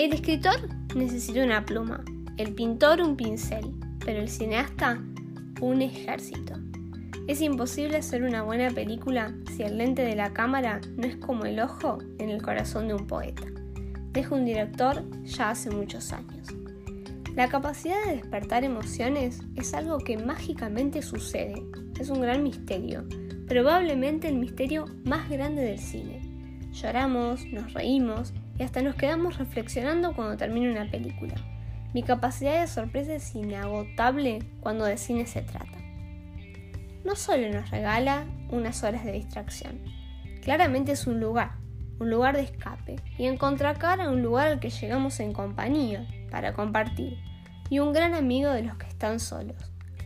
El escritor necesita una pluma, el pintor un pincel, pero el cineasta un ejército. Es imposible hacer una buena película si el lente de la cámara no es como el ojo en el corazón de un poeta. Deja un director ya hace muchos años. La capacidad de despertar emociones es algo que mágicamente sucede. Es un gran misterio, probablemente el misterio más grande del cine. Lloramos, nos reímos y hasta nos quedamos reflexionando cuando termina una película. Mi capacidad de sorpresa es inagotable cuando de cine se trata. No solo nos regala unas horas de distracción, claramente es un lugar, un lugar de escape y en contracara un lugar al que llegamos en compañía, para compartir, y un gran amigo de los que están solos.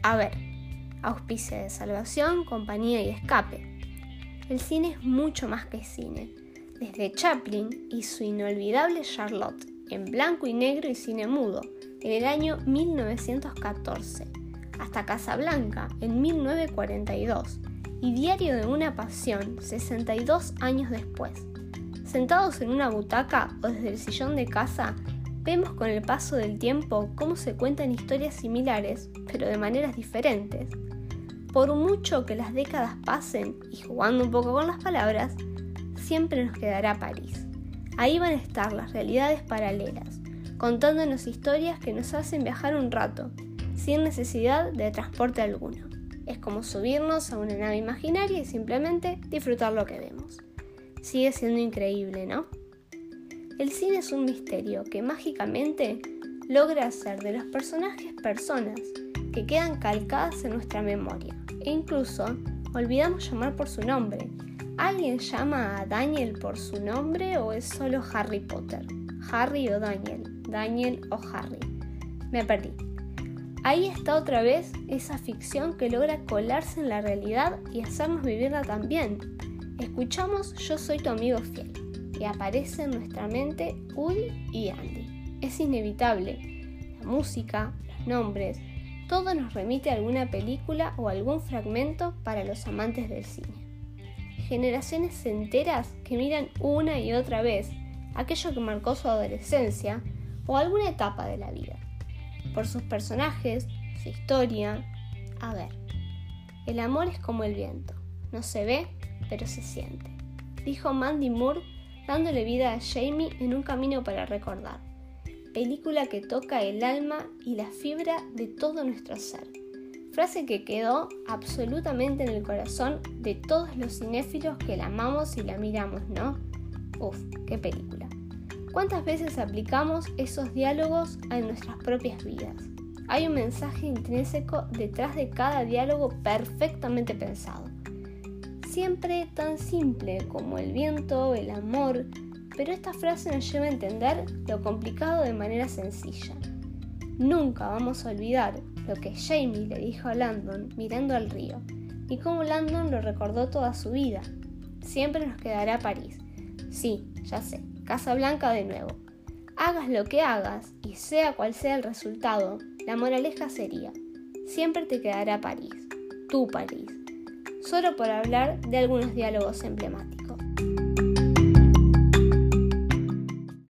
A ver, auspicia de salvación, compañía y escape. El cine es mucho más que cine. Desde Chaplin y su inolvidable Charlotte, en blanco y negro y cine mudo, en el año 1914, hasta Casablanca, en 1942, y Diario de una Pasión, 62 años después. Sentados en una butaca o desde el sillón de casa, vemos con el paso del tiempo cómo se cuentan historias similares, pero de maneras diferentes. Por mucho que las décadas pasen, y jugando un poco con las palabras, siempre nos quedará París. Ahí van a estar las realidades paralelas, contándonos historias que nos hacen viajar un rato, sin necesidad de transporte alguno. Es como subirnos a una nave imaginaria y simplemente disfrutar lo que vemos. Sigue siendo increíble, ¿no? El cine es un misterio que mágicamente logra hacer de los personajes personas que quedan calcadas en nuestra memoria e incluso olvidamos llamar por su nombre. ¿Alguien llama a Daniel por su nombre o es solo Harry Potter? Harry o Daniel, Daniel o Harry. Me perdí. Ahí está otra vez esa ficción que logra colarse en la realidad y hacernos vivirla también. Escuchamos Yo soy tu amigo fiel y aparece en nuestra mente Woody y Andy. Es inevitable. La música, los nombres, todo nos remite a alguna película o algún fragmento para los amantes del cine. Generaciones enteras que miran una y otra vez aquello que marcó su adolescencia o alguna etapa de la vida. Por sus personajes, su historia. A ver, el amor es como el viento, no se ve, pero se siente, dijo Mandy Moore dándole vida a Jamie en un camino para recordar. Película que toca el alma y la fibra de todo nuestro ser. Frase que quedó absolutamente en el corazón de todos los cinéfilos que la amamos y la miramos, ¿no? Uf, qué película. ¿Cuántas veces aplicamos esos diálogos a nuestras propias vidas? Hay un mensaje intrínseco detrás de cada diálogo perfectamente pensado siempre tan simple como el viento, el amor, pero esta frase nos lleva a entender lo complicado de manera sencilla. Nunca vamos a olvidar lo que Jamie le dijo a Landon mirando al río y cómo Landon lo recordó toda su vida. Siempre nos quedará París. Sí, ya sé, Casa Blanca de nuevo. Hagas lo que hagas y sea cual sea el resultado, la moraleja sería, siempre te quedará París, tu París solo por hablar de algunos diálogos emblemáticos.